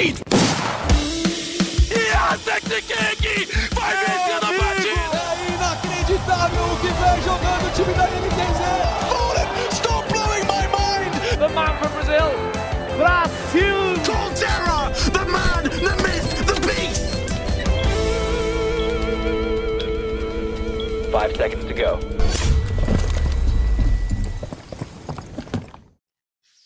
lead! Jacek Kiki vai vencendo a partida! É inacreditável o que vem jogando o time da NTZ! Fallen, stop blowing my mind! The man from Brazil, Brasil! Colterra, the man, the myth, the beast! Five seconds to go.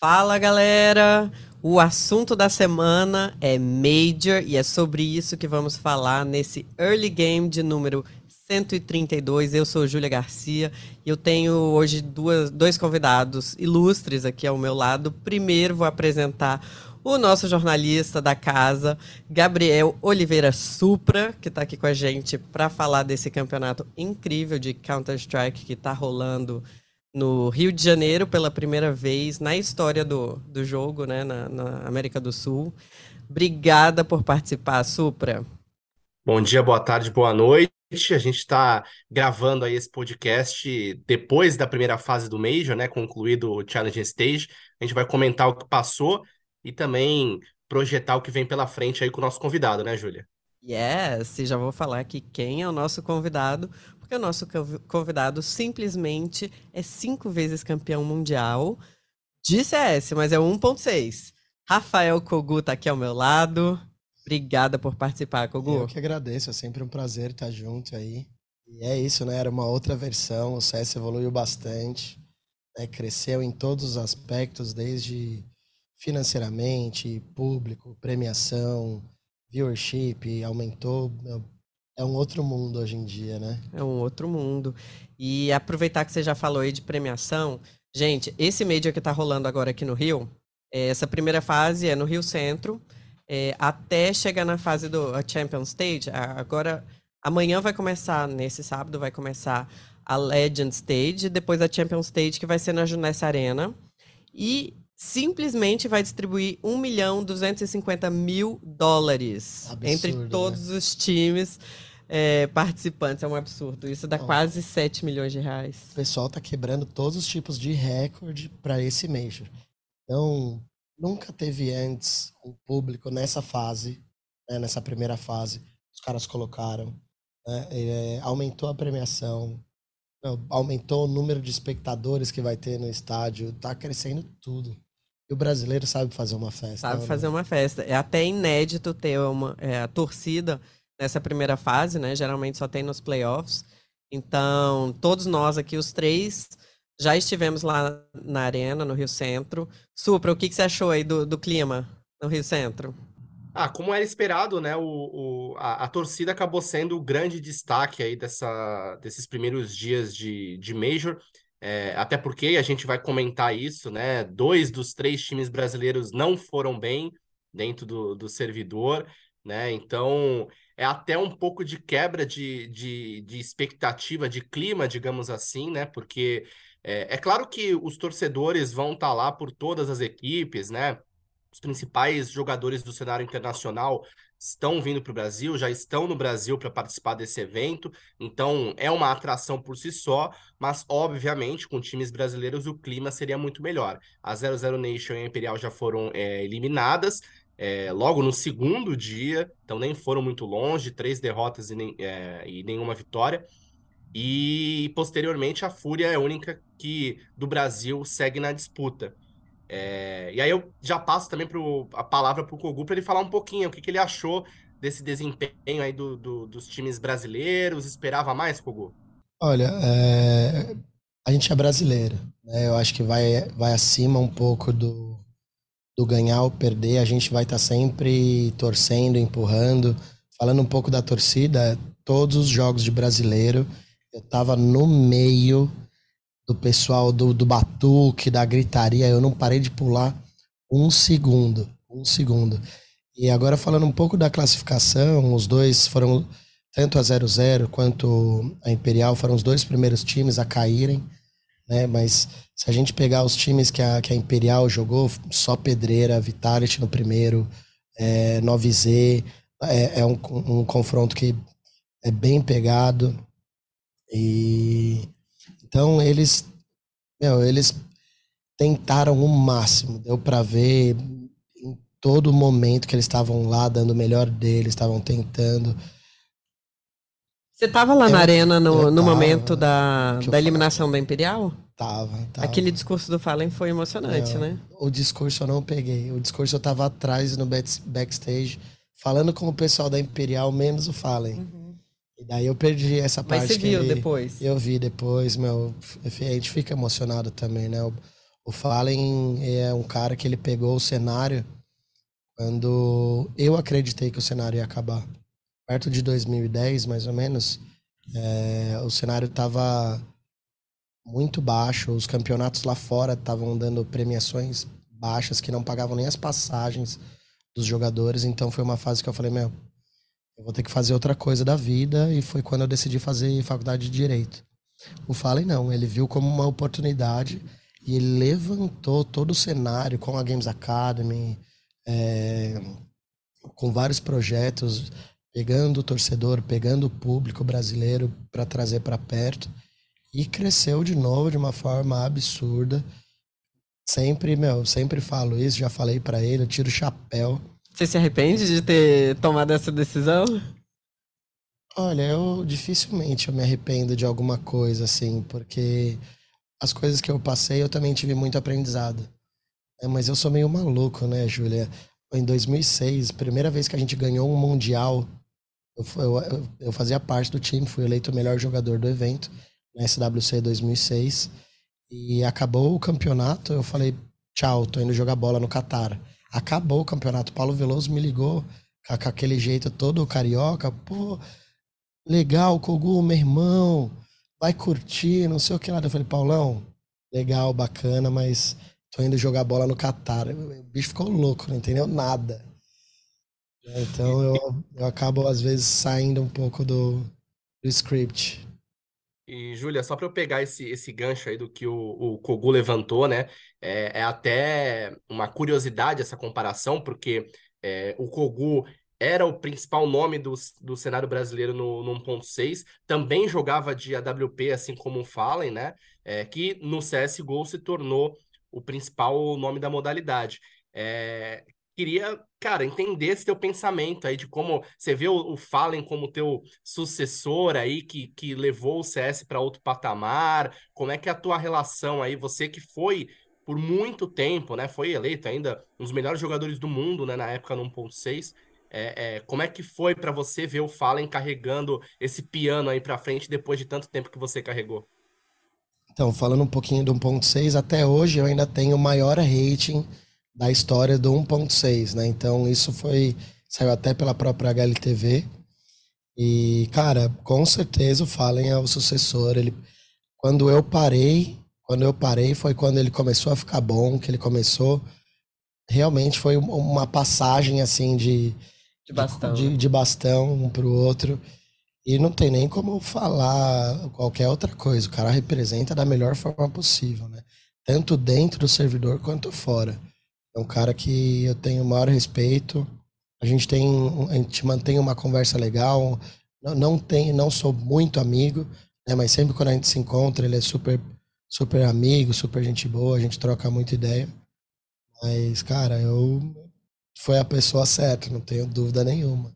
Fala galera! O assunto da semana é Major e é sobre isso que vamos falar nesse Early Game de número 132. Eu sou Júlia Garcia e eu tenho hoje duas, dois convidados ilustres aqui ao meu lado. Primeiro vou apresentar o nosso jornalista da casa, Gabriel Oliveira Supra, que está aqui com a gente para falar desse campeonato incrível de Counter-Strike que está rolando no Rio de Janeiro pela primeira vez na história do, do jogo, né, na, na América do Sul. Obrigada por participar, Supra. Bom dia, boa tarde, boa noite. A gente está gravando aí esse podcast depois da primeira fase do Major, né? Concluído o Challenge Stage. A gente vai comentar o que passou e também projetar o que vem pela frente aí com o nosso convidado, né, Júlia? Yes, e já vou falar aqui quem é o nosso convidado, porque o nosso convidado simplesmente é cinco vezes campeão mundial de CS, mas é 1.6. Rafael Kogu tá aqui ao meu lado. Obrigada por participar, Kogu. Eu que agradeço, é sempre um prazer estar junto aí. E é isso, né? Era uma outra versão, o CS evoluiu bastante, né? cresceu em todos os aspectos, desde financeiramente, público, premiação, viewership, aumentou. É um outro mundo hoje em dia, né? É um outro mundo. E aproveitar que você já falou aí de premiação, gente, esse Major que tá rolando agora aqui no Rio, é, essa primeira fase é no Rio Centro, é, até chegar na fase do Champions Stage. Agora, amanhã vai começar, nesse sábado, vai começar a Legend Stage, depois a Champions Stage, que vai ser na Junessa Arena. E simplesmente vai distribuir 1 milhão 250 mil dólares Absurdo, entre todos né? os times é, participantes. É um absurdo. Isso dá Não. quase 7 milhões de reais. O pessoal tá quebrando todos os tipos de recorde para esse Major. Então, nunca teve antes um público nessa fase, né, nessa primeira fase. Os caras colocaram. né, é, aumentou a premiação, aumentou o número de espectadores que vai ter no estádio. Tá crescendo tudo. E o brasileiro sabe fazer uma festa. Sabe né, fazer uma festa. É até inédito ter uma é, a torcida nessa primeira fase, né? Geralmente só tem nos playoffs. Então, todos nós aqui, os três, já estivemos lá na arena, no Rio Centro. Supra, o que, que você achou aí do, do clima no Rio Centro? Ah, como era esperado, né? O, o- a, a torcida acabou sendo o grande destaque aí dessa, desses primeiros dias de, de Major. É, até porque a gente vai comentar isso, né? Dois dos três times brasileiros não foram bem dentro do, do servidor, né? Então é até um pouco de quebra de, de, de expectativa, de clima, digamos assim, né? Porque é, é claro que os torcedores vão estar lá por todas as equipes, né? Os principais jogadores do cenário internacional estão vindo para o Brasil, já estão no Brasil para participar desse evento, então é uma atração por si só, mas obviamente com times brasileiros o clima seria muito melhor. A 00 Nation e a Imperial já foram é, eliminadas é, logo no segundo dia, então nem foram muito longe, três derrotas e, nem- é, e nenhuma vitória. E posteriormente a Fúria é a única que do Brasil segue na disputa. É, e aí eu já passo também pro, a palavra para o Kogu para ele falar um pouquinho o que, que ele achou desse desempenho aí do, do- dos times brasileiros. Esperava mais, Kogu? Olha, é, a gente é brasileiro, né? Eu acho que vai, vai acima um pouco do, do ganhar ou perder. A gente vai estar sempre torcendo, empurrando. Falando um pouco da torcida, todos os jogos de brasileiro, eu tava no meio do pessoal do, do batuque, da gritaria. Eu não parei de pular um segundo, um segundo. E agora falando um pouco da classificação, os dois foram tanto a 00 quanto a Imperial foram os dois primeiros times a caírem, né? Mas se a gente pegar os times que a, que a Imperial jogou, só Pedreira, Vitality no primeiro, é, 9Z, é, é um, um confronto que é bem pegado. E então eles, meu, eles tentaram o máximo, deu para ver em todo momento que eles estavam lá dando o melhor deles, estavam tentando. Você tava lá Eu- na arena no, eu no tava, momento da, eu da eliminação da Imperial? Tava, tava. Aquele discurso do Fallen foi emocionante, Não, né? O discurso eu não peguei. O discurso eu tava atrás no back- backstage, falando com o pessoal da Imperial, menos o Fallen. E daí eu perdi essa. Mas parte. você que viu ele- depois? Eu vi depois, meu. A gente fica emocionado também, né? O, o Fallen é um cara que ele pegou o cenário quando eu acreditei que o cenário ia acabar. Perto de 2010, mais ou menos, é, o cenário tava muito baixo. Os campeonatos lá fora estavam dando premiações baixas que não pagavam nem as passagens dos jogadores. Então foi uma fase que eu falei, meu, eu vou ter que fazer outra coisa da vida. E foi quando eu decidi fazer faculdade de Direito. O Fallen não, ele viu como uma oportunidade e ele levantou todo o cenário com a Games Academy, é, com vários projetos, pegando o torcedor, pegando o público brasileiro para trazer para perto e cresceu de novo de uma forma absurda. Sempre, meu, sempre falo isso, já falei para ele, eu tiro o chapéu. Você se arrepende de ter tomado essa decisão? Olha, eu dificilmente eu me arrependo de alguma coisa assim, porque as coisas que eu passei eu também tive muito aprendizado. É, mas eu sou meio maluco, né, Júlia? Em 2006, primeira vez que a gente ganhou um mundial, eu, eu, eu fazia parte do time, fui eleito o melhor jogador do evento na SWC 2006 e acabou o campeonato, eu falei, tchau, tô indo jogar bola no Catar. Acabou o campeonato, Paulo Veloso me ligou com, aquele jeito todo carioca, pô, legal, Kogu, meu irmão, vai curtir, não sei o que lá. Eu falei, Paulão, legal, bacana, mas tô indo jogar bola no Catar. O bicho ficou louco, não entendeu nada. Então eu, eu acabo, às vezes, saindo um pouco do, do script. E, Júlia, só para eu pegar esse, esse gancho aí do que o, o Kogu levantou, né? É, é até uma curiosidade essa comparação, porque é, o Kogu era o principal nome do, do cenário brasileiro no, no 1.6, também jogava de AWP, assim como o Fallen, né? É, que no CSGO se tornou o principal nome da modalidade. É, queria, cara, entender esse teu pensamento aí de como você vê o, o Fallen como teu sucessor aí que, que levou o CS para outro patamar. Como é que é a tua relação aí? Você que foi por muito tempo, né? Foi eleito ainda um dos melhores jogadores do mundo, né? Na época no 1.6. É, é, como é que foi para você ver o Fallen carregando esse piano aí para frente depois de tanto tempo que você carregou? Então, falando um pouquinho do 1.6, até hoje eu ainda tenho maior rating da história do 1.6, né? Então, isso foi saiu até pela própria HLTV. E, cara, com certeza o Fallen é o sucessor. Ele, quando eu parei, quando eu parei foi quando ele começou a ficar bom, que ele começou. Realmente foi um- uma passagem assim de De bastão. de, de bastão um pro outro. E não tem nem como falar qualquer outra coisa. O cara representa da melhor forma possível, né? Tanto dentro do servidor quanto fora. É um cara que eu tenho o maior respeito. A gente tem, a gente mantém uma conversa legal. Não, não tem, não sou muito amigo, né? Mas sempre quando a gente se encontra, ele é super, super amigo, super gente boa. A gente troca muita ideia. Mas, cara, eu foi a pessoa certa, não tenho dúvida nenhuma.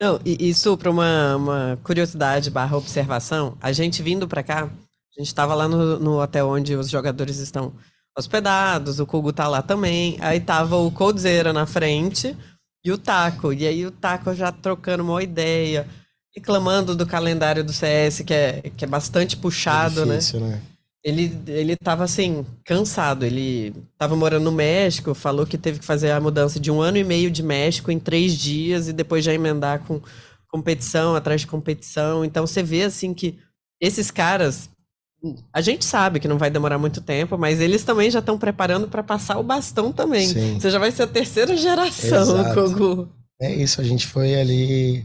Não, e isso para uma, uma curiosidade barra observação, a gente vindo para cá, a gente estava lá no, no hotel onde os jogadores estão hospedados, o Kogu tá lá também, aí tava o Coldzera na frente e o Taco, e aí o Taco já trocando uma ideia, reclamando do calendário do CS, que é, que é bastante puxado, é né? difícil, né? Ele, ele tava assim, cansado. Ele tava morando no México, falou que teve que fazer a mudança de um ano e meio de México em três dias e depois já emendar com competição atrás de competição. Então você vê assim que esses caras. A gente sabe que não vai demorar muito tempo, mas eles também já estão preparando para passar o bastão também. Sim. Você já vai ser a terceira geração, Exato. Kogu. É isso, a gente foi ali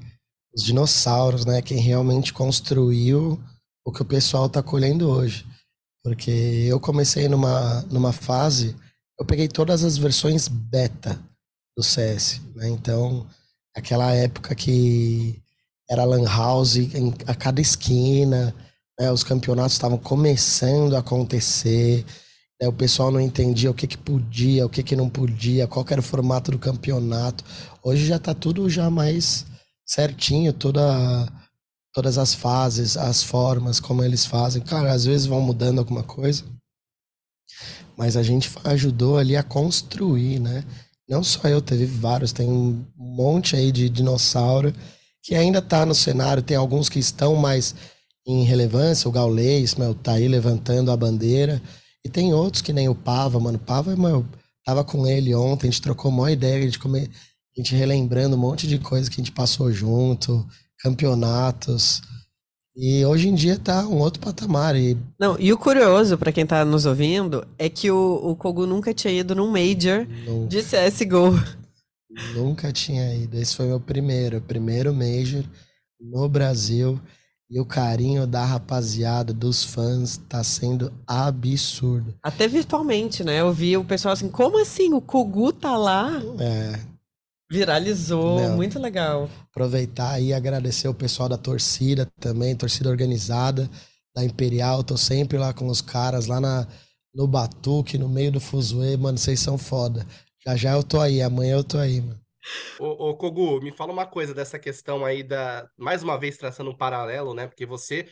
os dinossauros, né? Quem realmente construiu o que o pessoal tá colhendo hoje. Porque eu comecei numa, numa fase, eu peguei todas as versões beta do CS, né? Então, aquela época que era lan house em, a cada esquina, né? Os campeonatos estavam começando a acontecer. né, o pessoal não entendia o que, que podia, o que, que não podia, qual era o formato do campeonato. Hoje já tá tudo já mais certinho, toda, todas as fases, as formas, como eles fazem. Cara, às vezes vão mudando alguma coisa, mas a gente ajudou ali a construir, né? Não só eu, teve vários, tem um monte aí de dinossauro que ainda tá no cenário, tem alguns que estão mais em relevância, o Gaulês, meu, tá aí levantando a bandeira, e tem outros que nem o Pava, mano, Pava, meu, tava com ele ontem, a gente trocou uma ideia, a gente, come, a gente relembrando um monte de coisas que a gente passou junto, campeonatos, e hoje em dia tá um outro patamar. E... Não, e o curioso, para quem tá nos ouvindo, é que o, o Kogu nunca tinha ido num Major nunca. de CSGO. Nunca tinha ido. Esse foi meu primeiro, primeiro Major no Brasil. E o carinho da rapaziada, dos fãs, tá sendo absurdo. Até virtualmente, né? Eu vi o pessoal assim, como assim? O Kogu tá lá? É. Viralizou, Não. muito legal. Aproveitar e agradecer o pessoal da torcida também, torcida organizada da Imperial. Tô sempre lá com os caras, lá na, no Batuque, no meio do Fuzue. Mano, vocês são foda. Já já eu tô aí, amanhã eu tô aí, mano. Ô, ô, Kogu, me fala uma coisa dessa questão aí da. Mais uma vez traçando um paralelo, né? Porque você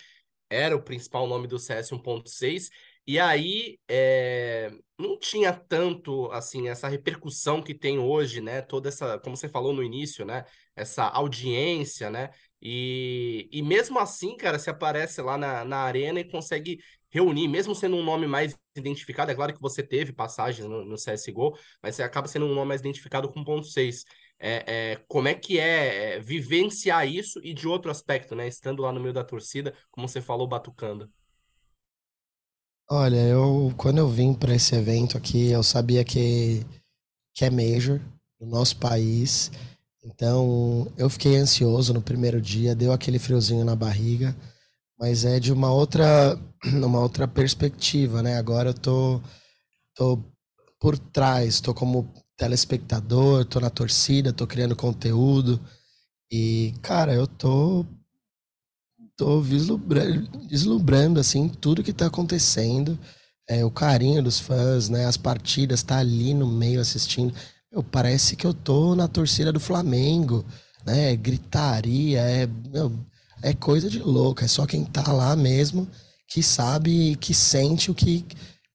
era o principal nome do CS 1.6 e aí é, não tinha tanto assim essa repercussão que tem hoje, né? Toda essa, como você falou no início, né? Essa audiência, né? E, e mesmo assim, cara, se aparece lá na, na arena e consegue reunir, mesmo sendo um nome mais identificado, é claro que você teve passagem no, no CSGO, mas você acaba sendo um nome mais identificado com ponto 6. É, é, como é que é, é vivenciar isso e de outro aspecto, né? Estando lá no meio da torcida, como você falou, batucando. Olha, eu quando eu vim para esse evento aqui, eu sabia que que é major no nosso país. Então, eu fiquei ansioso no primeiro dia, deu aquele friozinho na barriga, mas é de uma outra uma outra perspectiva, né? Agora eu tô tô por trás, tô como telespectador, tô na torcida, tô criando conteúdo. E, cara, eu tô tô vislumbrando, vislumbrando assim tudo que tá acontecendo, é, o carinho dos fãs, né? As partidas, tá ali no meio assistindo. Meu, parece que eu tô na torcida do Flamengo, né? Gritaria, é, meu, é coisa de louco. É só quem tá lá mesmo que sabe, que sente o que,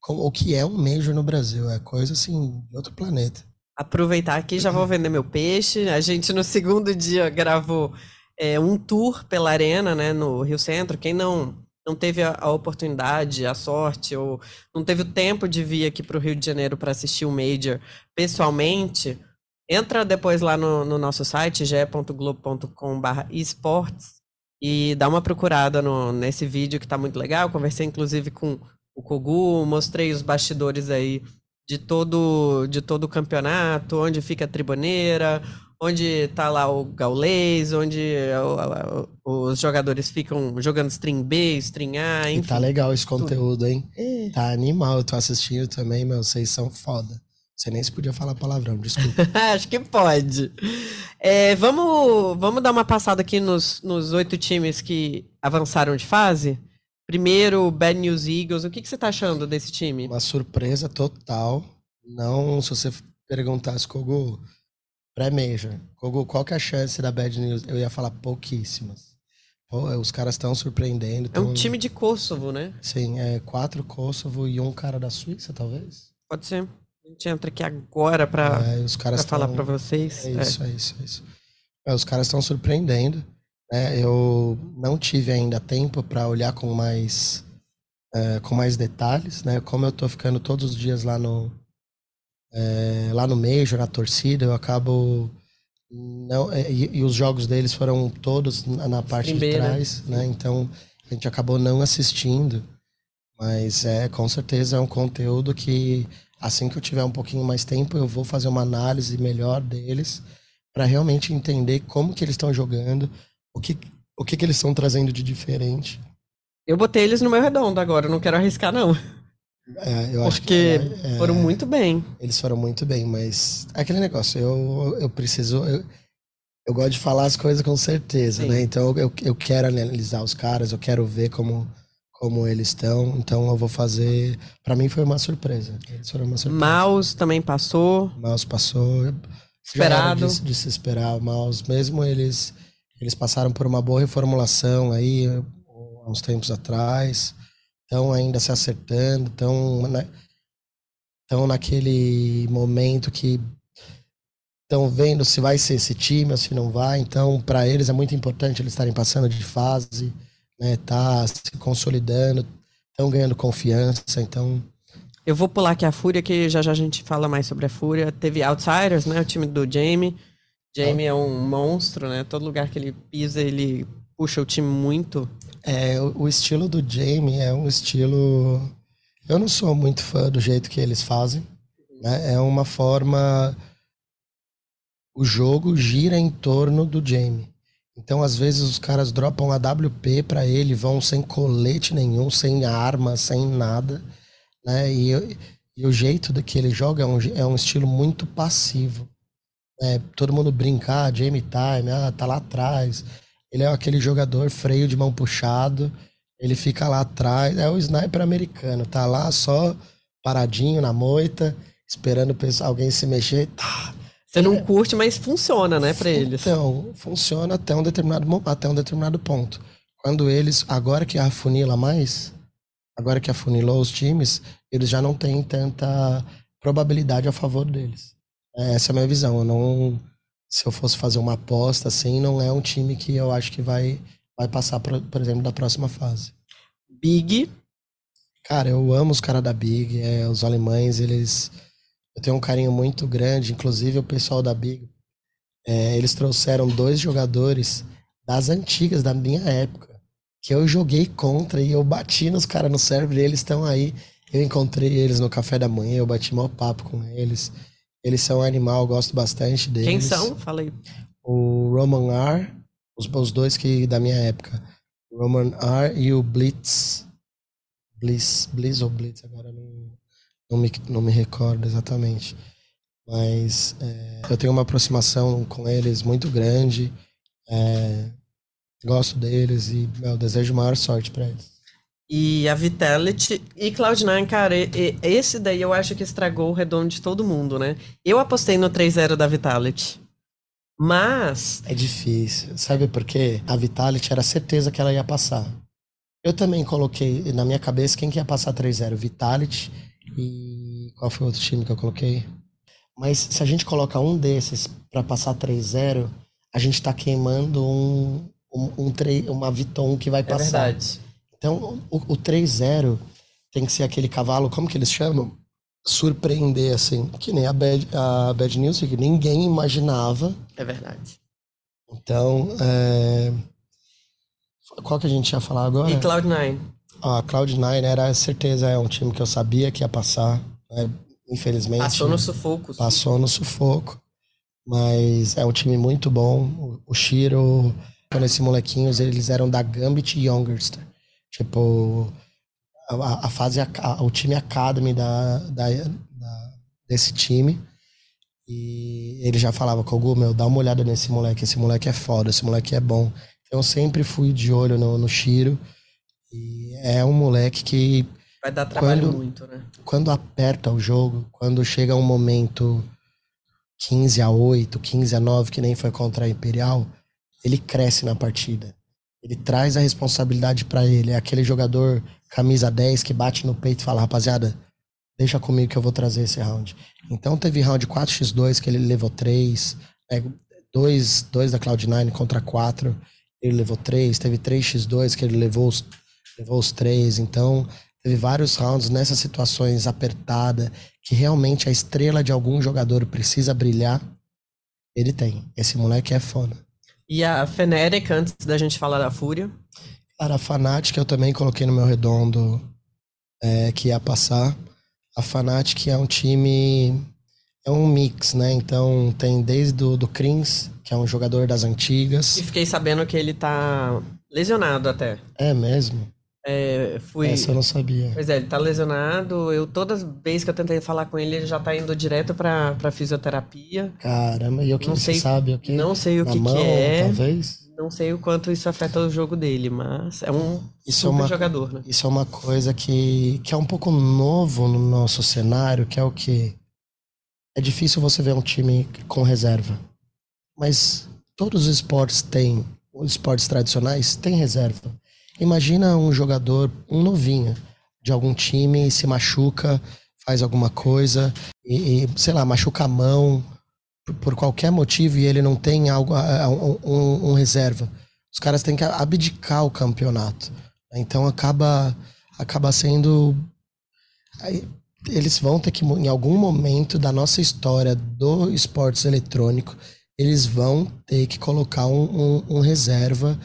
o que é um Major no Brasil. É coisa assim de outro planeta. Aproveitar aqui, já vou vender meu peixe. A gente no segundo dia gravou é, um tour pela arena, né, no Rio Centro. Quem não não teve a, a oportunidade, a sorte ou não teve o tempo de vir aqui para o Rio de Janeiro para assistir o Major pessoalmente, entra depois lá no, no nosso site ge.globo.com/esports e dá uma procurada no, nesse vídeo que está muito legal. Conversei inclusive com o Kogu, mostrei os bastidores aí de todo de todo o campeonato, onde fica a tribuneira, onde tá lá o gaulês, onde os jogadores ficam jogando stream B, stream A, enfim. E tá legal esse conteúdo, hein? É. Tá animal, eu tô assistindo também, meu, vocês são foda. Você nem se podia falar palavrão, desculpa. Acho que pode. É, vamos, vamos dar uma passada aqui nos, nos oito times que avançaram de fase? Primeiro, Bad News Eagles. O que, que você tá achando desse time? Uma surpresa total. Não, se você perguntasse, Kogo, Pré-Major. Qual que é a chance da Bad News? Eu ia falar pouquíssimas. Pô, os caras estão surpreendendo. Tão... É um time de Kosovo, né? Sim, é quatro Kosovo e um cara da Suíça, talvez. Pode ser. A gente entra aqui agora para é, falar para vocês. É isso, é, é isso, é isso. É, os caras estão surpreendendo. Né? Eu não tive ainda tempo para olhar com mais é, com mais detalhes, né? Como eu tô ficando todos os dias lá no, é, lá no Major, na torcida, eu acabo. Não, é, e, e, os jogos deles foram todos na, na parte de trás, né? Então a gente acabou não assistindo. Mas é com certeza é um conteúdo que assim que eu tiver um pouquinho mais tempo, eu vou fazer uma análise melhor deles para realmente entender como que eles estão jogando, o que, o que, que eles estão trazendo de diferente. Eu botei eles no meu redondo agora, não quero arriscar não. É, eu acho Porque que, é, foram muito bem. Eles foram muito bem, mas é aquele negócio, eu, eu preciso. Eu, eu gosto de falar as coisas com certeza, Sim. né? Então eu, eu quero analisar os caras, eu quero ver como, como eles estão. Então eu vou fazer. Pra mim foi uma surpresa. Uma surpresa. Mouse também passou. Mouse passou. Esperado. De, de se esperar. O Mouse, mesmo eles, eles passaram por uma boa reformulação aí há uns tempos atrás. Estão ainda se acertando. Estão né, tão naquele momento que estão vendo se vai ser esse time ou se não vai. Então, para eles é muito importante eles estarem passando de fase, né? Tá se consolidando, estão ganhando confiança. Então, Eu vou pular aqui a Fúria, que já já a gente fala mais sobre a Fúria. Teve Outsiders, né? O time do Jamie. Jamie é um monstro, né? Todo lugar que ele pisa, ele puxa o time muito. é, o, o estilo do Jamie é um estilo. Eu não sou muito fã do jeito que eles fazem. Né? É uma forma. O jogo gira em torno do Jamie. Então, às vezes, os caras dropam a WP pra ele, vão sem colete nenhum, sem arma, sem nada. Né? E, e o jeito que ele joga é um, é um estilo muito passivo. né? todo mundo brincar, Jamie Time, ah, tá lá atrás. Ele é aquele jogador freio de mão puxado, ele fica lá atrás, é o sniper americano, tá lá só paradinho na moita, esperando alguém se mexer. Tá. Você não curte, mas funciona, né, pra eles. Então, funciona até um determinado até um determinado ponto. Quando eles, agora que afunila mais, agora que afunilou os times, eles já não têm tanta probabilidade a favor deles. É, Essa é a minha visão. Eu não, se eu fosse fazer uma aposta assim, não é um time que eu acho que vai vai passar, por, por exemplo, da próxima fase. Big, Cara, eu amo os caras da Big, é, os alemães, eles. Eu tenho um carinho muito grande, inclusive o pessoal da Big. é, eles trouxeram dois jogadores das antigas, da minha época, que eu joguei contra e eu bati nos caras no server e eles estão aí. Eu encontrei eles no café da manhã, eu bati mau papo com eles. Eles são um animal, eu gosto bastante deles. quem são? Fala aí. O Roman R, os, os dois que da minha época. O Roman R e o Blitz. Blitz, Blitz ou Blitz, agora não, não, me, não me recordo exatamente. Mas é, eu tenho uma aproximação com eles muito grande. é, gosto deles e meu, desejo maior sorte para eles. E a Vitality e Cloud9, cara, esse daí eu acho que estragou o redondo de todo mundo, né? Eu apostei no 3-0 da Vitality. Mas, É difícil. Sabe por quê? A Vitality era certeza que ela ia passar. Eu também coloquei na minha cabeça quem que ia passar 3-0. Vitality e. Qual foi o outro time que eu coloquei? Mas se a gente coloca um desses pra passar 3-0, a gente tá queimando um, um, um uma Viton que vai é passar. verdade. Então, o, o 3-0 tem que ser aquele cavalo, como que eles chamam? Surpreender, assim. Que nem a Bad, a Bad News, que ninguém imaginava. É verdade. Então, é... qual que a gente ia falar agora? E Cloud9. A Cloud9 era certeza, é um time que eu sabia que ia passar. né? Infelizmente, Passou no sufoco. passou no sufoco. Mas é um time muito bom. O- Shiro, quando esses molequinhos, eles eram da Gambit Youngster. Tipo, a- a, a fase, aca- o time Academy da, da, da- desse time. E ele já falava, Kogu, meu, dá uma olhada nesse moleque. Esse moleque é foda, esse moleque é bom. Então eu sempre fui de olho no, no Shiro. E é um moleque que Vai dar trabalho Quando- muito, né? quando aperta o jogo, quando chega um momento 15 a 8, 15 a 9, que nem foi contra a Imperial, ele cresce na partida. Ele traz a responsabilidade pra ele. É aquele jogador camisa 10 que bate no peito e fala, rapaziada, deixa comigo que eu vou trazer esse round. Então teve round 4x2 que ele levou 3, é, 2, 2 da Cloud9 contra 4, ele levou 3, teve 3x2 que ele levou os, levou os 3, então teve vários rounds nessas situações apertada que realmente a estrela de algum jogador precisa brilhar, ele tem. Esse moleque é foda. E a Fnatic, antes da gente falar da Fúria. Cara, a Fnatic eu também coloquei no meu redondo é, que ia passar. A Fnatic é um time. É um mix, né? Então tem desde o do Krins, que é um jogador das antigas. E fiquei sabendo que ele tá lesionado até. É mesmo? É, fui. Essa eu não sabia. Pois é, ele tá lesionado. Eu, todas as vezes que eu tentei falar com ele, ele já tá indo direto pra, pra fisioterapia. Caramba, e o que Não você sei- sabe? O que? Não sei o Na que, mão, que é. talvez? Não sei o quanto isso afeta o jogo dele, mas é um Isso é super uma- jogador, né? Isso é uma coisa que, que é um pouco novo no nosso cenário, que é o que é difícil você ver um time com reserva. Mas todos os esportes têm, os esportes tradicionais têm reserva. Imagina um jogador, um novinho de algum time se machuca, faz alguma coisa e, e, sei lá, machuca a mão por, por qualquer motivo e ele não tem algo, um, um- reserva. Os caras têm que abdicar o campeonato. Então acaba acaba sendo eles vão ter que em algum momento da nossa história do esportes eletrônico eles vão ter que colocar um, um- um reserva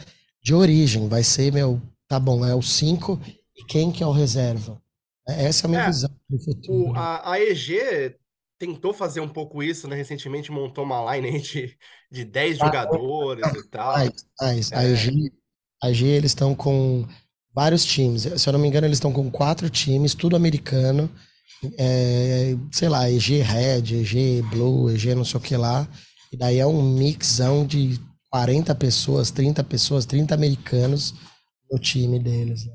de origem. Vai ser, meu, tá bom, é o 5 e quem que é o reserva? Essa é a minha É, visão do futuro. O, a, a EG tentou fazer um pouco isso, né? Recentemente montou uma line de, de 10 jogadores e tal. Mas a É. EG, a EG eles estão com vários times. Se eu não me engano, eles estão com quatro times, tudo americano. É, sei lá, EG Red, EG Blue, EG não sei o que lá. E daí é um mixão de 40 pessoas, 30 pessoas, 30 americanos no time deles. né?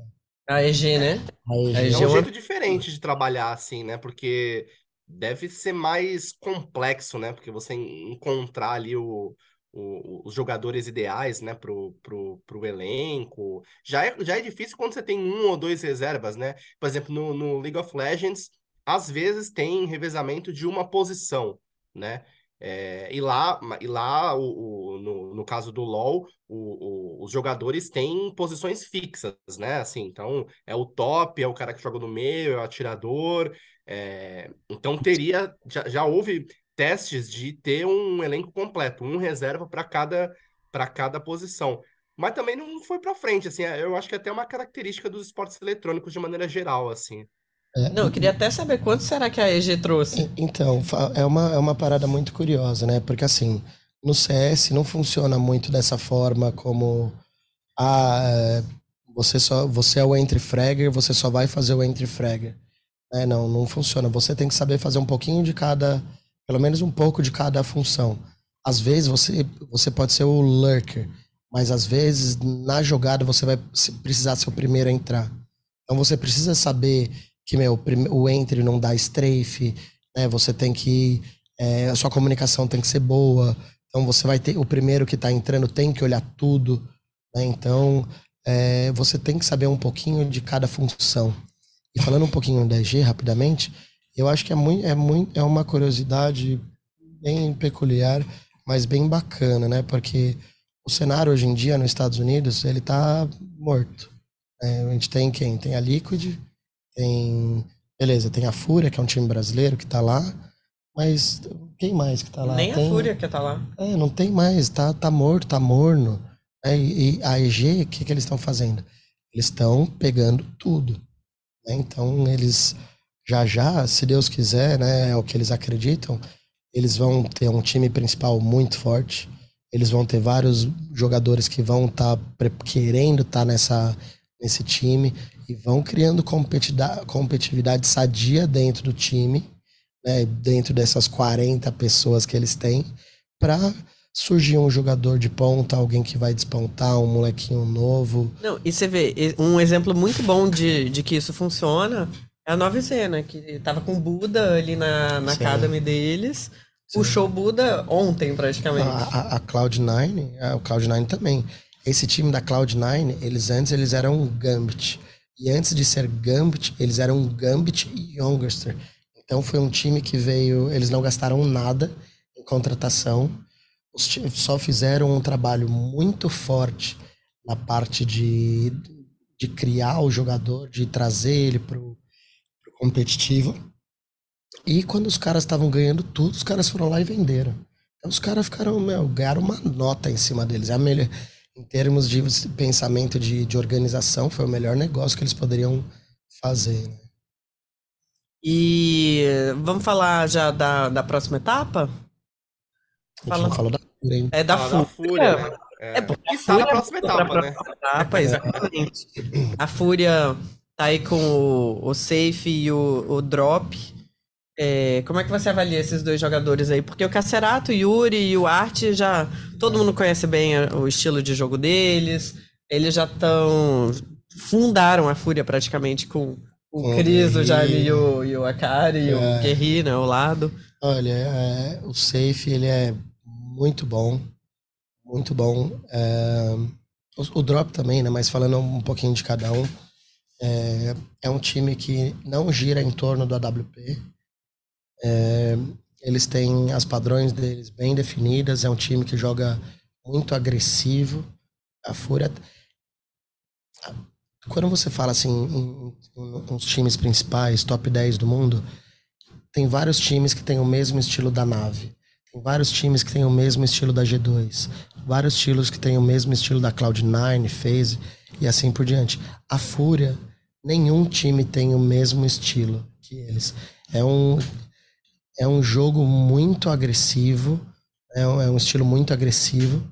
A EG, né? A EG, A EG É é um uma- jeito diferente de trabalhar assim, né? Porque deve ser mais complexo, né? Porque você en- encontrar ali o, o- os jogadores ideais, né? Pro, pro, pro elenco. Já é, já é difícil quando você tem um ou dois reservas, né? Por exemplo, no, no League of Legends, às vezes tem revezamento de uma posição, né? É, e lá, e lá o, o- no, no caso do LoL, o- o- os jogadores têm posições fixas, né? Assim, então é o top, é o cara que joga no meio, é o atirador. é, Então teria, já, já houve testes de ter um elenco completo, um reserva para cada para cada posição. Mas também não foi para frente, assim. Eu acho que é até uma característica dos esportes eletrônicos de maneira geral, assim. É, Não, eu queria até saber quanto será que a EG trouxe. Então, é uma, é uma parada muito curiosa, né? Porque assim, no CS não funciona muito dessa forma como ah, é, você só você é o entry fragger, você só vai fazer o entry fragger. É, não, não funciona. Você tem que saber fazer um pouquinho de cada, pelo menos um pouco de cada função. Às vezes você você pode ser o lurker, mas às vezes na jogada você vai precisar ser o primeiro a entrar. Então você precisa saber que meu, o entry não dá strafe, né? Você tem que é, a sua comunicação tem que ser boa. Então você vai ter o primeiro que está entrando tem que olhar tudo, né? Então é, você tem que saber um pouquinho de cada função. E falando um pouquinho da EG rapidamente, eu acho que é muito é muito é uma curiosidade bem peculiar, mas bem bacana, né? Porque o cenário hoje em dia nos Estados Unidos ele tá morto. né? a gente tem quem? Tem a Liquid, tem beleza, tem a Fúria que é um time brasileiro que tá lá, mas quem mais que tá lá? Nem a Tem- Fúria que tá lá. é, não tem mais, tá, tá morto, tá morno. né? E, a EG, o que, que eles estão fazendo? Eles estão pegando tudo. né? Então, eles já já, se Deus quiser, né, é o que eles acreditam, eles vão ter um time principal muito forte. Eles vão ter vários jogadores que vão estar querendo estar nessa, nesse time e vão criando competitividade sadia dentro do time, né, dentro dessas 40 pessoas que eles têm, para surgir um jogador de ponta, alguém que vai despontar, um molequinho novo. Não, e você vê, um exemplo muito bom de, de que isso funciona é a Nova Zena, que tava com o Buda ali na, na Sim. academy deles. Sim. Puxou o Buda ontem, praticamente. A, a, a Cloud9, é, o Cloud9 também. Esse time da Cloud9, eles antes eles eram um Gambit. E antes de ser Gambit, eles eram Gambit e Youngster. Então foi um time que veio, eles não gastaram nada em contratação. Só fizeram um trabalho muito forte na parte de, de criar o jogador, de trazer ele pro, pro competitivo. E quando os caras estavam ganhando tudo, os caras foram lá e venderam. Então os caras ficaram, meu, ganharam uma nota em cima deles. É a melhor, em termos de pensamento de, de organização, foi o melhor negócio que eles poderiam fazer. né? E vamos falar já da, da próxima etapa? A gente Fala- não falou da cura, hein? É da Fala Fúria. né? É, É, porque está na Fúria próxima pra etapa, né? próxima etapa, exatamente. A Fúria tá aí com o, o Safe e o, o Drop. É, como é que você avalia esses dois jogadores aí? Porque o Cacerato, o Yuri e o Arte já. Todo mundo conhece bem o estilo de jogo deles. Eles já estão. Fundaram a Fúria praticamente com o Cris, o Jaime e o, e o Akari, e o É. Guerri, né? Ao lado. Olha, é, o safe ele é muito bom, muito bom. É, o, o drop também, né? Mas falando um pouquinho de cada um, é, é um time que não gira em torno do AWP. É, eles têm as padrões deles bem definidas. É um time que joga muito agressivo. A Fúria. Quando você fala assim em, em, uns times principais, top 10 do mundo, tem vários times que têm o mesmo estilo da nave. Tem vários times que têm o mesmo estilo da G2. Vários estilos que têm o mesmo estilo da Cloud9, FaZe e assim por diante. A Fúria, nenhum time tem o mesmo estilo que eles. É um, é um jogo muito agressivo, é um, é um estilo muito agressivo.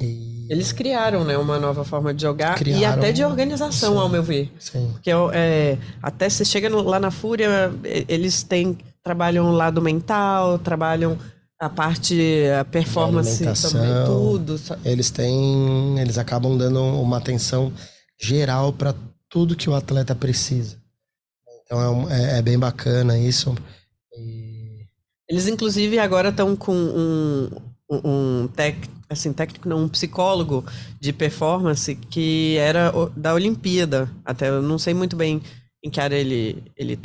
E, Eles criaram, né, uma nova forma de jogar e até de organização, sim. ao meu ver. sim, Porque é, até você chega no- lá na Fúria, eles têm trabalham o lado mental, trabalham a parte a performance também, tudo. eles têm, eles acabam dando uma atenção geral para tudo que o atleta precisa. Então é, um- é- é bem bacana isso. Eles inclusive agora estão com um um, tec, assim, técnico, não, um psicólogo de performance que era da Olimpíada. Até eu não sei muito bem em que área ele ele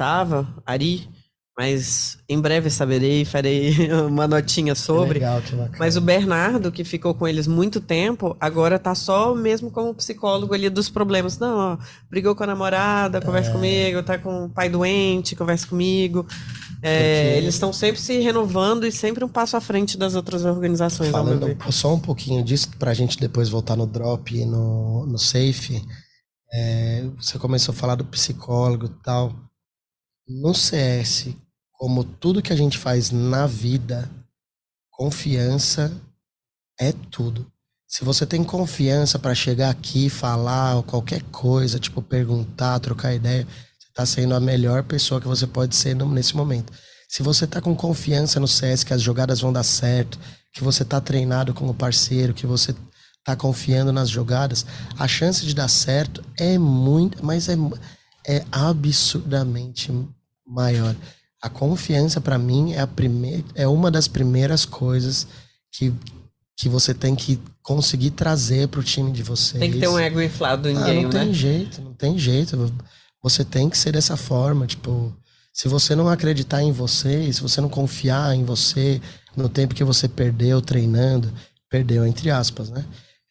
Ari, mas em breve saberei, farei uma notinha sobre. legal, que bacana. Mas o Bernardo, que ficou com eles muito tempo, agora tá só mesmo como psicólogo ali dos problemas. Não, ó, brigou com a namorada, É. conversa comigo, tá com o pai doente, conversa comigo. É, Porque- Eles estão sempre se renovando e sempre um passo à frente das outras organizações, Falando só um pouquinho disso, pra gente depois voltar no drop e no, no safe, é, você começou a falar do psicólogo e tal. No CS, como tudo que a gente faz na vida, confiança é tudo. Se você tem confiança pra chegar aqui, falar ou qualquer coisa, tipo perguntar, trocar ideia, você tá sendo a melhor pessoa que você pode ser nesse momento. Se você tá com confiança no CS que as jogadas vão dar certo, que você tá treinado com o parceiro, que você tá confiando nas jogadas, a chance de dar certo é muito, mas é, é absurdamente maior. A confiança pra mim é a primeira, é uma das primeiras coisas que que você tem que conseguir trazer pro time de vocês. Tem que ter um ego inflado em Ah, game, não tem né? jeito, não tem jeito. Você tem que ser dessa forma, tipo, se você não acreditar em você, se você não confiar em você no tempo que você perdeu treinando, perdeu entre aspas, né?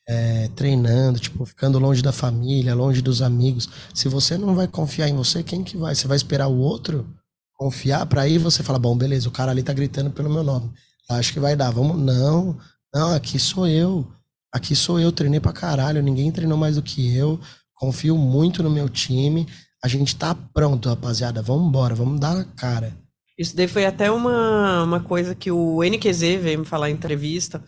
É, treinando, tipo, ficando longe da família, longe dos amigos. Se você não vai confiar em você, quem que vai? Você vai esperar o outro confiar pra aí você falar, bom, beleza, o cara ali tá gritando pelo meu nome. Acho que vai dar. Vamos, não. Não, aqui sou eu. Aqui sou eu, treinei pra caralho, ninguém treinou mais do que eu. Confio muito no meu time. A gente tá pronto, rapaziada. Vamos embora, vamos dar a cara. Isso daí foi até uma, uma coisa que o NQZ veio me falar em entrevista.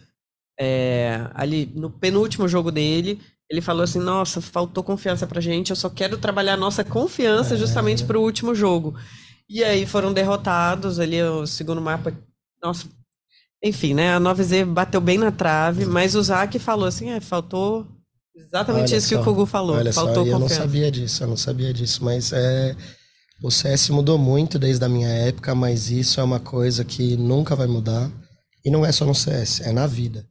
É, ali no penúltimo jogo dele, ele falou assim: Nossa, faltou confiança pra gente, eu só quero trabalhar a nossa confiança justamente pro último jogo. E aí foram derrotados ali, o segundo mapa. Nossa, enfim, né? A 9Z bateu bem na trave, mas o Zac falou assim: É, faltou exatamente Olha isso que só, o Kugu falou. Olha faltou só, eu não sabia disso, eu não sabia disso, mas é o CS mudou muito desde a minha época, mas isso é uma coisa que nunca vai mudar. E não é só no CS, é na vida.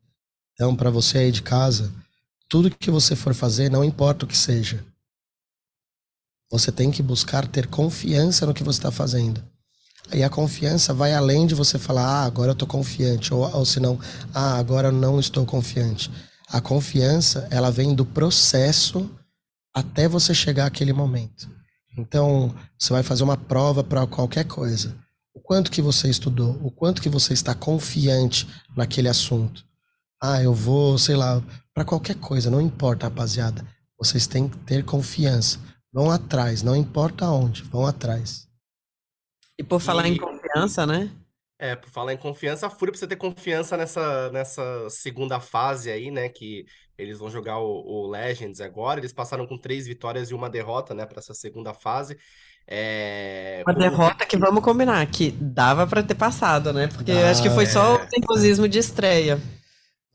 Então, para você aí de casa, tudo que você for fazer, não importa o que seja, você tem que buscar ter confiança no que você está fazendo. E a confiança vai além de você falar, ah, agora eu tô confiante, ou, ou se não, ah, agora eu não estou confiante. A confiança, ela vem do processo até você chegar àquele momento. Então, você vai fazer uma prova para qualquer coisa. O quanto que você estudou, o quanto que você está confiante naquele assunto. Ah, eu vou, sei lá, para qualquer coisa, não importa, rapaziada. Vocês têm que ter confiança. Vão atrás, não importa onde, vão atrás. E por falar em E- confiança, né? É, por falar em confiança, a Fúria precisa ter confiança nessa, nessa segunda fase aí, né? Que eles vão jogar o, o Legends agora. Eles passaram com três vitórias e uma derrota, né? Para essa segunda fase. É, Uma como- derrota que vamos combinar, que dava pra ter passado, né? Porque eu acho que foi é. só o nervosismo de estreia.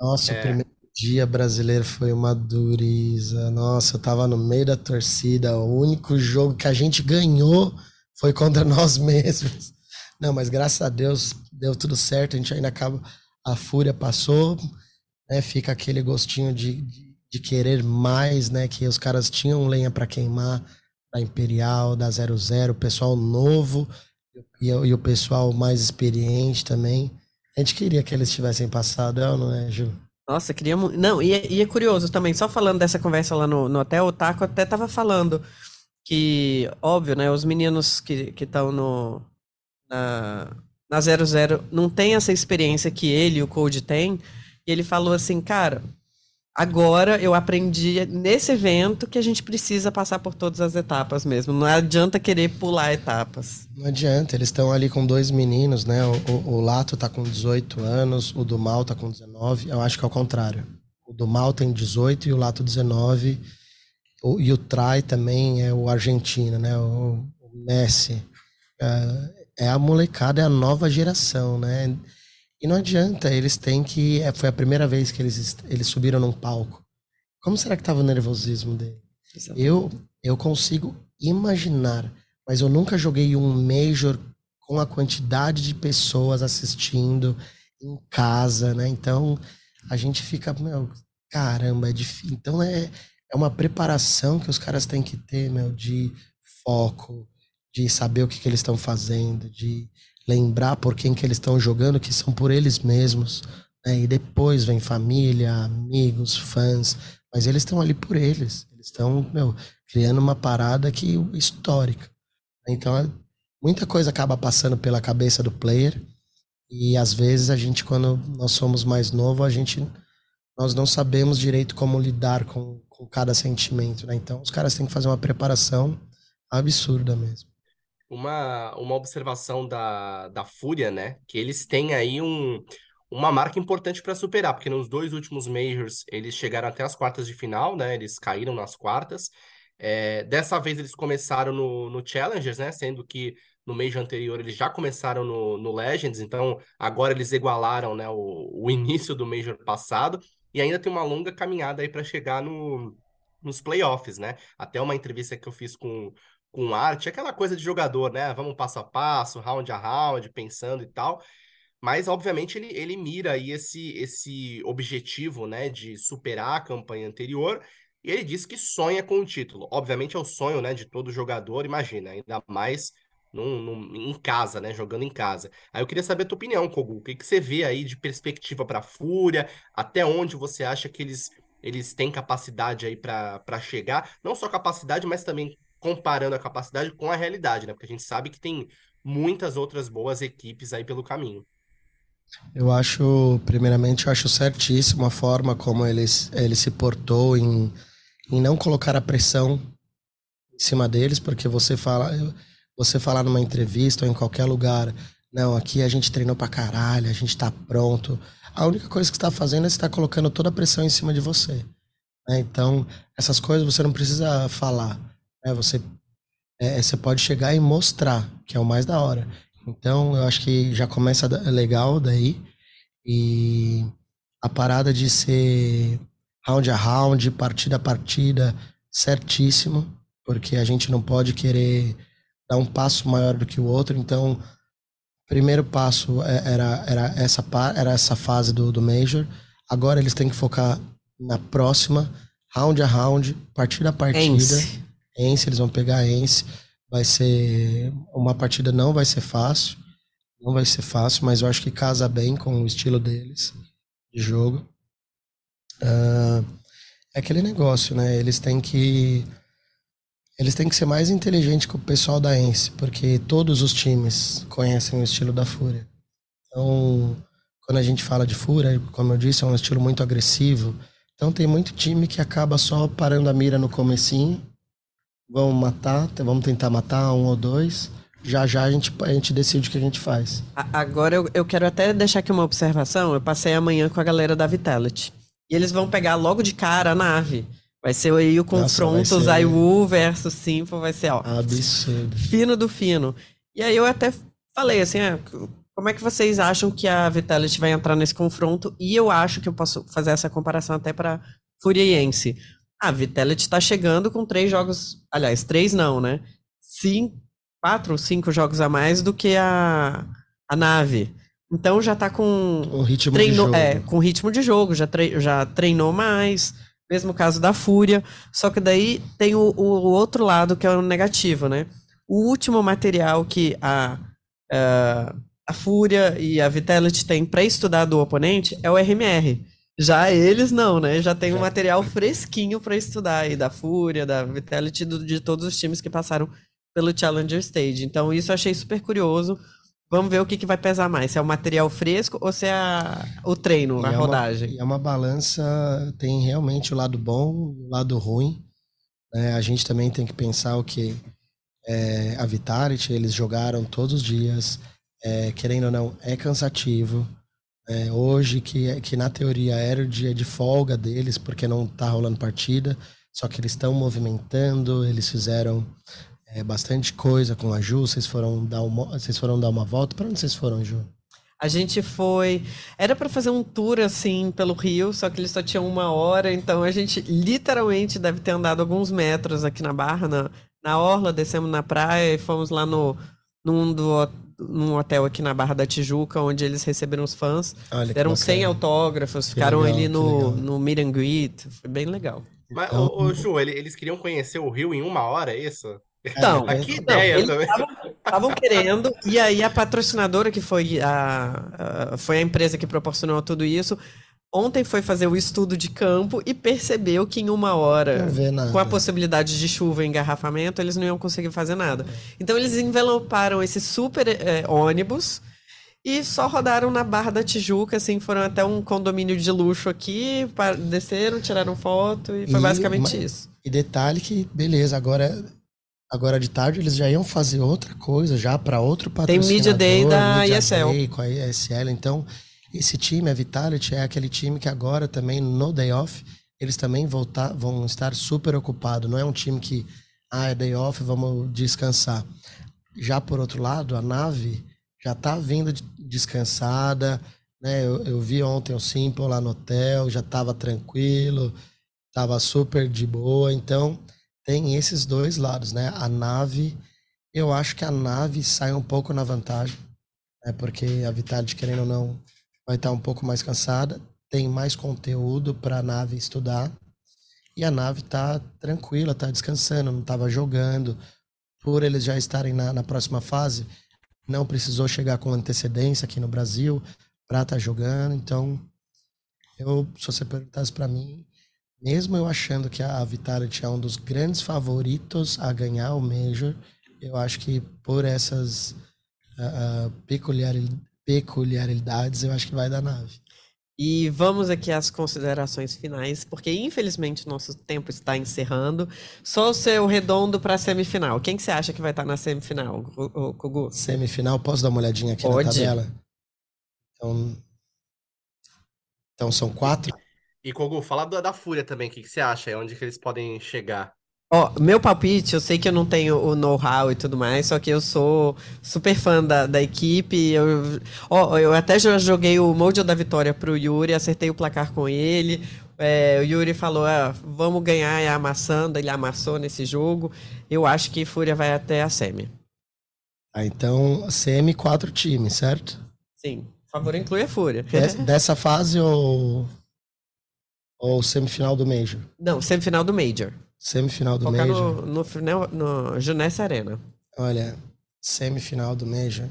Nossa, É. o primeiro dia brasileiro foi uma dureza. Nossa, eu tava no meio da torcida. O único jogo que a gente ganhou foi contra nós mesmos. Não, mas graças a Deus deu tudo certo. A gente ainda acaba. A fúria passou, né? Fica aquele gostinho de, de, de querer mais, né? Que os caras tinham lenha para queimar da Imperial, da 00, o pessoal novo e, o- e o pessoal mais experiente também. A gente queria que eles tivessem passado, é ou não é, Ju? Nossa, queria muito. Não, e é, e é curioso também, ssó falando dessa conversa lá no, no hotel, o Taco até tava falando que, óbvio, né, os meninos que estão no na, na 00 não tem essa experiência que ele o Code têm, e ele falou assim, cara, agora eu aprendi nesse evento que a gente precisa passar por todas as etapas mesmo, não adianta querer pular etapas. Não adianta, eles estão ali com dois meninos, né? O, o, o Lato tá com 18 anos, o do Mal tá com 19. Eu acho que é o contrário. O do Mal tem 18 e o Lato 19. O, e o Trai também é o argentino, né? O, o Messi. É, é a molecada, é a nova geração, né? E não adianta, eles têm que. é, Foi a primeira vez que eles, eles subiram num palco. Como será que tava o nervosismo dele? Eu, eu consigo imaginar, mas eu nunca joguei um Major com a quantidade de pessoas assistindo em casa, né? Então a gente fica, meu, caramba, é difícil. Então é, é uma preparação que os caras têm que ter, meu, de foco, de saber o que, que eles estão fazendo, de lembrar por quem que eles estão jogando, que são por eles mesmos. Né? E depois vem família, amigos, fãs, mas eles estão ali por eles. Eles estão, meu, criando uma parada que histórica. Então, é- muita coisa acaba passando pela cabeça do player e às vezes a gente, quando nós somos mais novo, a gente nós não sabemos direito como lidar com, com cada sentimento, né? Então, os caras têm que fazer uma preparação absurda mesmo. Uma, uma observação da, da Fúria, né? Que eles têm aí um, uma marca importante para superar, porque nos dois últimos Majors eles chegaram até as quartas de final, né? Eles caíram nas quartas. É, dessa vez eles começaram no, no Challengers, né? Sendo que no Major anterior eles já começaram no, no Legends, então agora eles igualaram, né, o, o início do Major passado e ainda tem uma longa caminhada aí para chegar no, nos playoffs, né? Até uma entrevista que eu fiz com com arte, aquela coisa de jogador, né? Vamos passo a passo, round a round, pensando e tal. Mas, obviamente, ele, ele mira aí esse, esse objetivo, né, de superar a campanha anterior. E ele diz que sonha com o título. Obviamente é o sonho, né, de todo jogador, imagina, ainda mais num, num- em casa, né, jogando em casa. Aí eu queria saber a tua opinião, Kogu. O que, que você vê aí de perspectiva para a Fúria? Até onde você acha que eles, eles têm capacidade aí para chegar? Não só capacidade, mas também comparando a capacidade com a realidade, né? Porque a gente sabe que tem muitas outras boas equipes aí pelo caminho. Eu acho, primeiramente, eu acho certíssimo a forma como ele, ele se portou em, em não colocar a pressão em cima deles, porque você fala, você falar numa entrevista ou em qualquer lugar, não, aqui a gente treinou pra caralho, a gente tá pronto. A única coisa que você tá fazendo é você tá colocando toda a pressão em cima de você. né? Então, essas coisas você não precisa falar. Né? Você, é, você pode chegar e mostrar, que é o mais da hora. Então, eu acho que já começa legal daí. E a parada de ser round a round, partida a partida, certíssimo, porque a gente não pode querer dar um passo maior do que o outro. Então, primeiro passo é- era, era, essa, era essa fase do, do Major. Agora eles têm que focar na próxima, round a round, partida a partida. Ence. Ence, eles vão pegar Ence. Vai ser uma partida não vai ser fácil, não vai ser fácil, mas eu acho que casa bem com o estilo deles de jogo. Ah, é aquele negócio, né? Eles têm que eles têm que ser mais inteligentes que o pessoal da Ence, porque todos os times conhecem o estilo da Fúria. Então, quando a gente fala de Fúria, como eu disse, é um estilo muito agressivo. Então tem muito time que acaba só parando a mira no comecinho vamos matar, vamos tentar matar um ou dois. Já já a gente, a gente decide o que a gente faz. Agora eu, eu quero até deixar aqui uma observação. Eu passei amanhã com a galera da Vitality. E eles vão pegar logo de cara a nave. Vai ser aí o confronto Zaiwu versus Simple, vai ser, ó, Absurdo. fino do fino. E aí eu até falei assim, ah, como é que vocês acham que a Vitality vai entrar nesse confronto? E eu acho que eu posso fazer essa comparação até para Furiense. A Vitality tá chegando com três jogos, aliás, três não, né? Cinco, quatro ou cinco jogos a mais do que a, a nave. Então já tá com O ritmo de jogo. é, com ritmo de jogo, já, tre- já treinou mais. Mesmo caso da Fúria. Só que daí tem o, o outro lado que é o negativo, né? O último material que a, a, a Fúria e a Vitality têm para estudar do oponente é o RMR. Já eles não, né? Já tem um material fresquinho para estudar aí da Fúria, da Vitality, do- de todos os times que passaram pelo Challenger Stage. Então isso eu achei super curioso. Vamos ver o que, que vai pesar mais, se é o material fresco ou se é a- o treino, E a é uma- rodagem. e é uma balança, tem realmente o lado bom o lado ruim. né? A gente também tem que pensar o que é, a Vitality, eles jogaram todos os dias, é, querendo ou não, é cansativo. É, hoje, que, que na teoria era o dia de folga deles, porque não tá rolando partida, só que eles estão movimentando, eles fizeram é, bastante coisa com a Ju, vocês foram dar uma, vocês foram dar uma volta. Para onde vocês foram, Ju? A gente foi. Era pra fazer um tour assim pelo Rio, só que eles só tinham uma hora, então a gente literalmente deve ter andado alguns metros aqui na Barra, na, na Orla, descemos na praia e fomos lá no, num, do, num hotel aqui na Barra da Tijuca, onde eles receberam os fãs. Olha Deram bacana. 100 autógrafos, ficaram legal, ali no, no meet and greet. Foi bem legal. Mas, Então- ô, ô, Ju, ele- eles queriam conhecer o Rio em uma hora, é isso? Então, Mas que Não, ideia eles também. Estavam querendo, e aí a patrocinadora, que foi a, a- foi a empresa que proporcionou tudo isso, ontem foi fazer o estudo de campo e percebeu que em uma hora, com a possibilidade de chuva e engarrafamento, eles não iam conseguir fazer nada. Então eles enveloparam esse super eh, ônibus e só rodaram na Barra da Tijuca, assim, foram até um condomínio de luxo aqui, desceram, tiraram foto e foi E- basicamente mas- isso. E detalhe que, beleza, agora, agora de tarde eles já iam fazer outra coisa, já para outro Tem patrocinador. Media Day da Media ESL. Day com a ESL. Então, esse time, a Vitality, é aquele time que agora também, no day off, eles também voltar, vão estar super ocupados. Não é um time que, ah, é day off, vamos descansar. Já por outro lado, a nave já tá vindo de- descansada, né? Eu, eu vi ontem o Simple lá no hotel, já tava tranquilo, tava super de boa. Então, tem esses dois lados, né? A nave, eu acho que a nave sai um pouco na vantagem, né? Porque a Vitality, querendo ou não, vai estar um pouco mais cansada, tem mais conteúdo para a nave estudar. E a nave tá tranquila, tá descansando, não estava jogando. Por eles já estarem na, na próxima fase, não precisou chegar com antecedência aqui no Brasil para estar jogando. Então, eu, se você perguntasse para mim, mesmo eu achando que a Vitality é um dos grandes favoritos a ganhar o Major, eu acho que por essas peculiari- peculiaridades, eu acho que vai dar nave. E vamos aqui às considerações finais, porque infelizmente nosso tempo está encerrando. Só o seu redondo para a semifinal. Quem que você acha que vai estar na semifinal, o, o, Gugu? Semifinal, posso dar uma olhadinha aqui Pode. na tabela? Então, então são quatro. E Kogu, fala da, da Fúria também, o que, que você acha? É onde que eles podem chegar? Ó, meu palpite, eu sei que eu não tenho o know-how e tudo mais, só que eu sou super fã da, da equipe. Eu, ó, eu até já joguei o Mojo da Vitória pro Yuri, acertei o placar com ele. É, o Yuri falou, ah, vamos ganhar e amassando, ele amassou nesse jogo. Eu acho que Fúria vai até a semi. Ah, então, semi, quatro times, certo? Sim, por favor, inclui a Fúria. Des- dessa fase ou, ou semifinal do Major? Não, semifinal do Major. Semifinal do Focar Major. no, no, final- no Junessa Arena. Olha, semifinal do Major,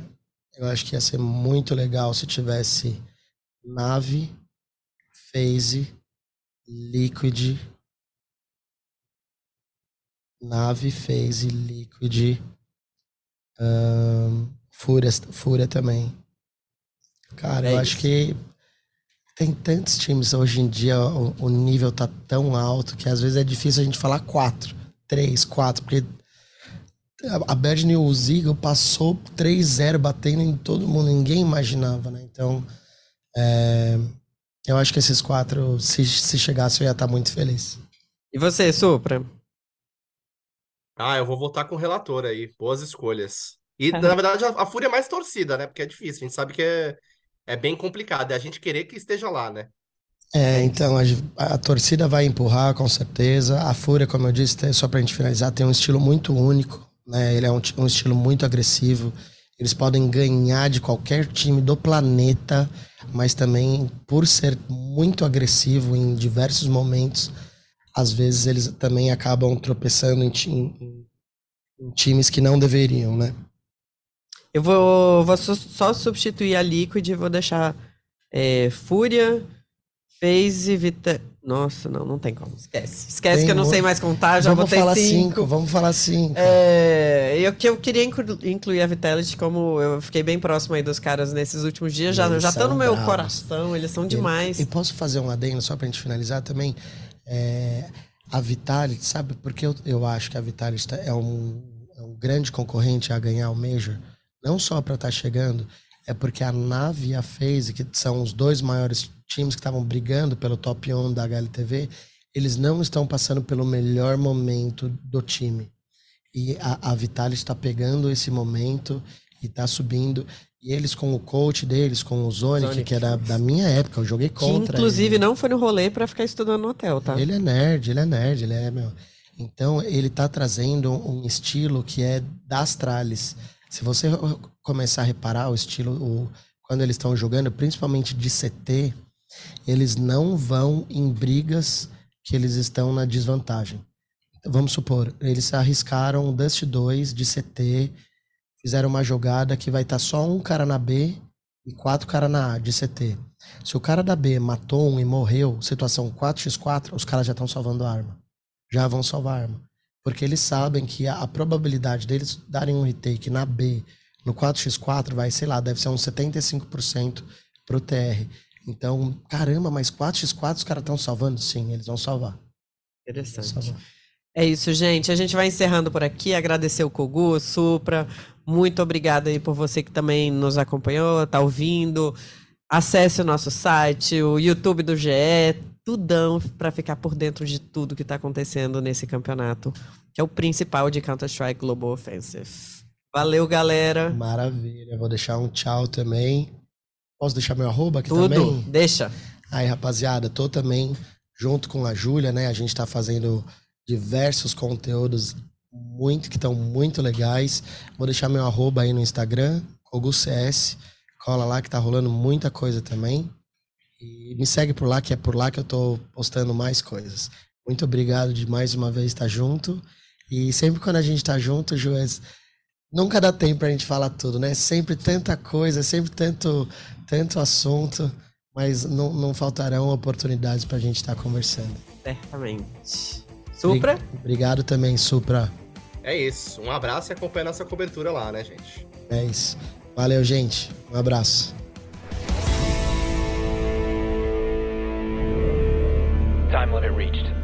eu acho que ia ser muito legal se tivesse Nave, FaZe, Liquid, Nave, FaZe, Liquid, ahn, Fúria, Fúria também. Cara, É eu acho isso. que tem tantos times hoje em dia, o, o nível tá tão alto que às vezes é difícil a gente falar quatro, três, quatro, porque a- a Bad News Eagle passou 3-0 batendo em todo mundo, ninguém imaginava, né? Então, é, eu acho que esses quatro, se, se chegasse, eu ia estar muito feliz. E você, Supra? Ah, eu vou votar com o relator aí. Boas escolhas. E, na verdade, a, a Fúria é mais torcida, né? Porque é difícil. A gente sabe que é, é bem complicado. É a gente querer que esteja lá, né? É, então a, a torcida vai empurrar com certeza. A Fúria, como eu disse, só pra gente finalizar, tem um estilo muito único, né? Ele é um, um estilo muito agressivo. Eles podem ganhar de qualquer time do planeta, mas também por ser muito agressivo em diversos momentos, às vezes eles também acabam tropeçando em, em- em times que não deveriam, né? Eu vou, vou só- substituir a Liquid e vou deixar é, Fúria, FaZe, Vita... Nossa, não, não tem como. Esquece. Esquece Tem que eu não muito. sei mais contar, já vamos botei falar cinco. cinco, vamos falar cinco. É, eu, eu queria inclu- incluir a Vitality, como eu fiquei bem próximo aí dos caras nesses últimos dias, já Eles já estão no meu bravos. coração, eles são demais. E, e posso fazer um adendo só pra gente finalizar também? É, a Vitality, sabe por que eu, eu acho que a Vitality tá- é um, é um grande concorrente a ganhar o Major? Não só pra estar chegando, é porque a Nave e a FaZe, que são os dois maiores times que estavam brigando pelo top 1 da HLTV, eles não estão passando pelo melhor momento do time. E a, a Vitality está pegando esse momento e está subindo. E eles com o coach deles, com o Zonic, Zonic. que era da minha época, eu joguei que contra inclusive ele. não foi no rolê pra ficar estudando no hotel, tá? Ele é nerd, ele é nerd, ele é, meu. Então, ele tá trazendo um estilo que é da Astralis. Se você começar a reparar o estilo, o, quando eles estão jogando, principalmente de CT, eles não vão em brigas que eles estão na desvantagem. Então, vamos supor, eles arriscaram o Dust 2 de CT, fizeram uma jogada que vai estar só um cara na B e quatro caras na A de CT. Se o cara da B matou um e morreu, situação 4x4, os caras já estão salvando a arma. Já vão salvar a arma. Porque eles sabem que a, a probabilidade deles darem um retake na B no 4x4 vai, sei lá, deve ser uns 75% pro TR. Então, caramba, mas 4x4 os caras estão salvando? Sim, eles vão salvar. Interessante. salvar. É isso, gente. A gente vai encerrando por aqui. Agradecer o Kogu, o Supra. Muito obrigada aí por você que também nos acompanhou, tá ouvindo. Acesse o nosso site, o YouTube do GE, tudão para ficar por dentro de tudo que tá acontecendo nesse campeonato, que é o principal de Counter-Strike Global Offensive. Valeu, galera. Maravilha. Vou deixar um tchau também. Posso deixar meu arroba aqui Tudo. também? Deixa. Aí, rapaziada, tô também junto com a Júlia, né? A gente tá fazendo diversos conteúdos muito que estão muito legais. Vou deixar meu arroba aí no Instagram, CoguCS. Cola lá que tá rolando muita coisa também. E me segue por lá, que é por lá que eu tô postando mais coisas. Muito obrigado de mais uma vez estar junto. E sempre quando a gente tá junto, Juiz, nunca dá tempo pra gente falar tudo, né? Sempre tanta coisa, sempre tanto, tanto assunto, mas não, não faltarão oportunidades pra gente estar conversando. Certamente. Supra? Obrigado também, Supra. É isso. Um abraço e acompanha nossa cobertura lá, né, gente? É isso. Valeu, gente. Um abraço. Time limit reached.